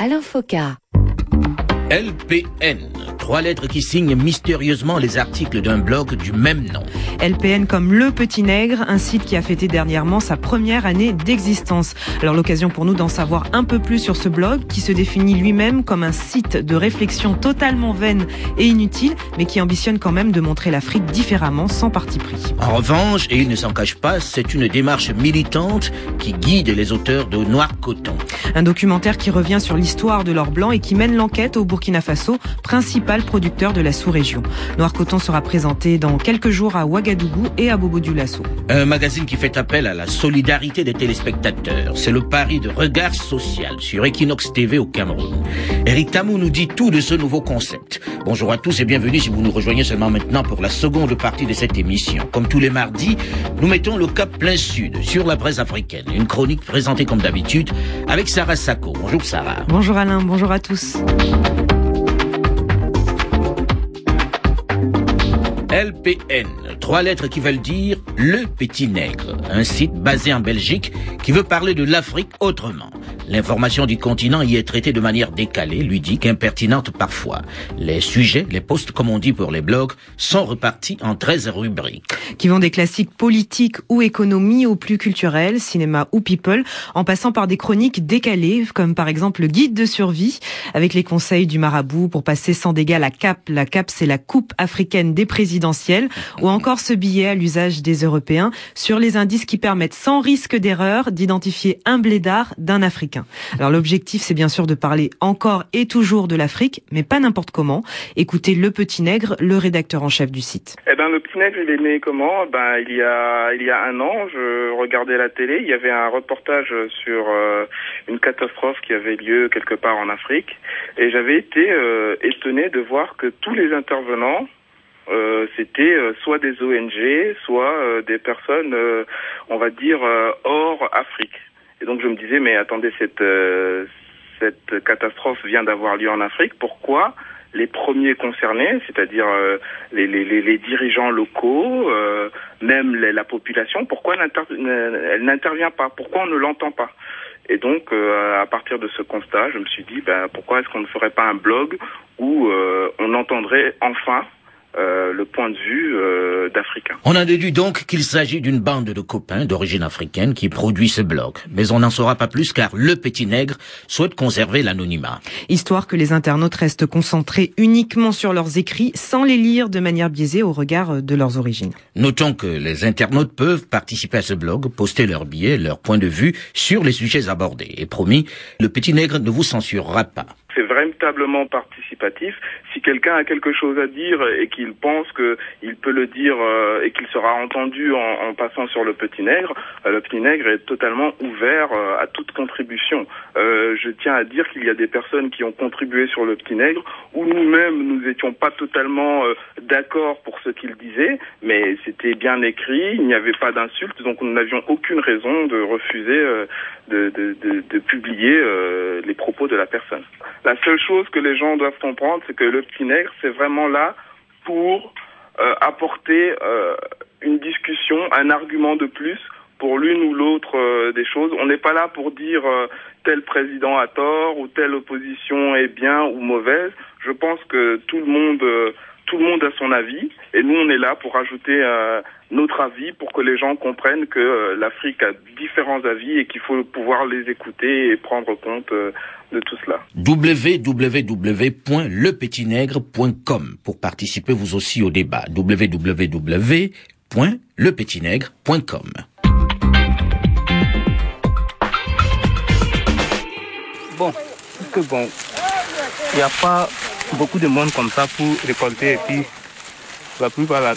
Alain Foka. LPN, trois lettres qui signent mystérieusement les articles d'un blog du même nom. LPN comme Le Petit Nègre, un site qui a fêté dernièrement sa première année d'existence. Alors l'occasion pour nous d'en savoir un peu plus sur ce blog qui se définit lui-même comme un site de réflexion totalement vaine et inutile, mais qui ambitionne quand même de montrer l'Afrique différemment, sans parti pris. En revanche, et il ne s'en cache pas, c'est une démarche militante qui guide les auteurs de Noir Coton. Un documentaire qui revient sur l'histoire de l'or blanc et qui mène l'enquête au Burkina Faso, principal producteur de la sous-région. Noir Coton sera présenté dans quelques jours à Ouagadougou et à Bobo Dioulasso. Un magazine qui fait appel à la solidarité des téléspectateurs. C'est le pari de regard social sur Equinox TV au Cameroun. Eric Tamou nous dit tout de ce nouveau concept. Bonjour à tous et bienvenue si vous nous rejoignez seulement maintenant pour la seconde partie de cette émission. Comme tous les mardis, nous mettons le cap plein sud sur la presse africaine. Une chronique présentée comme d'habitude avec Sarah Sacco. Bonjour Sarah. Bonjour Alain, bonjour à tous. LPN, trois lettres qui veulent dire le petit nègre, un site basé en Belgique qui veut parler de l'Afrique autrement. L'information du continent y est traitée de manière décalée, ludique, impertinente parfois. Les sujets, les posts comme on dit pour les blogs, sont repartis en 13 rubriques. Qui vont des classiques politiques ou économie aux plus culturels, cinéma ou people, en passant par des chroniques décalées, comme par exemple le guide de survie, avec les conseils du marabout pour passer sans dégâts la CAP. La CAP, c'est la Coupe africaine des présidentielles, ou encore ce billet à l'usage des Européens sur les indices qui permettent sans risque d'erreur d'identifier un blédard d'un Africain. Alors l'objectif, c'est bien sûr de parler encore et toujours de l'Afrique, mais pas n'importe comment. Écoutez Le Petit Nègre, le rédacteur en chef du site. Eh ben, Le Petit Nègre, il est né comment? Ben, il y a il y a un an, je regardais la télé, il y avait un reportage sur euh, une catastrophe qui avait lieu quelque part en Afrique, et j'avais été euh, étonné de voir que tous les intervenants euh, c'était soit des ONG, soit des personnes, on va dire, hors Afrique. Et donc je me disais, mais attendez, cette, cette catastrophe vient d'avoir lieu en Afrique, pourquoi les premiers concernés, c'est-à-dire les, les, les, dirigeants locaux, même la population, pourquoi elle n'intervient pas? Pourquoi on ne l'entend pas? Et donc, à partir de ce constat, je me suis dit, ben, pourquoi est-ce qu'on ne ferait pas un blog où on entendrait enfin euh, le point de vue euh, d'Africains. On a déduit donc qu'il s'agit d'une bande de copains d'origine africaine qui produit ce blog. Mais on n'en saura pas plus car le petit nègre souhaite conserver l'anonymat. Histoire que les internautes restent concentrés uniquement sur leurs écrits sans les lire de manière biaisée au regard de leurs origines. Notons que les internautes peuvent participer à ce blog, poster leurs billets, leur point de vue sur les sujets abordés. Et promis, le petit nègre ne vous censurera pas. C'est véritablement participatif. Si quelqu'un a quelque chose à dire et qu'il pense qu'il peut le dire euh, et qu'il sera entendu en, passant sur le petit nègre, euh, le petit nègre est totalement ouvert euh, à toute contribution. je tiens à dire qu'il y a des personnes qui ont contribué sur le petit nègre où nous-mêmes nous n'étions pas totalement d'accord pour ce qu'il disait, mais c'était bien écrit, il n'y avait pas d'insultes, donc nous n'avions aucune raison de refuser de, de, de, de publier les propos de la personne. La seule chose que les gens doivent comprendre, c'est que le petit nègre, c'est vraiment là pour euh, apporter euh, une discussion, un argument de plus pour l'une ou l'autre euh, des choses. On n'est pas là pour dire tel président a tort ou telle opposition est bien ou mauvaise. Je pense que tout le monde tout le monde a son avis et nous on est là pour ajouter euh, notre avis pour que les gens comprennent que euh, l'Afrique a différents avis et qu'il faut pouvoir les écouter et prendre compte euh, de tout cela. www.lepetitnègre.com pour participer vous aussi au débat. www.lepetitnègre.com. Bon, que bon, il n'y a pas beaucoup de monde comme ça pour récolter et puis la plupart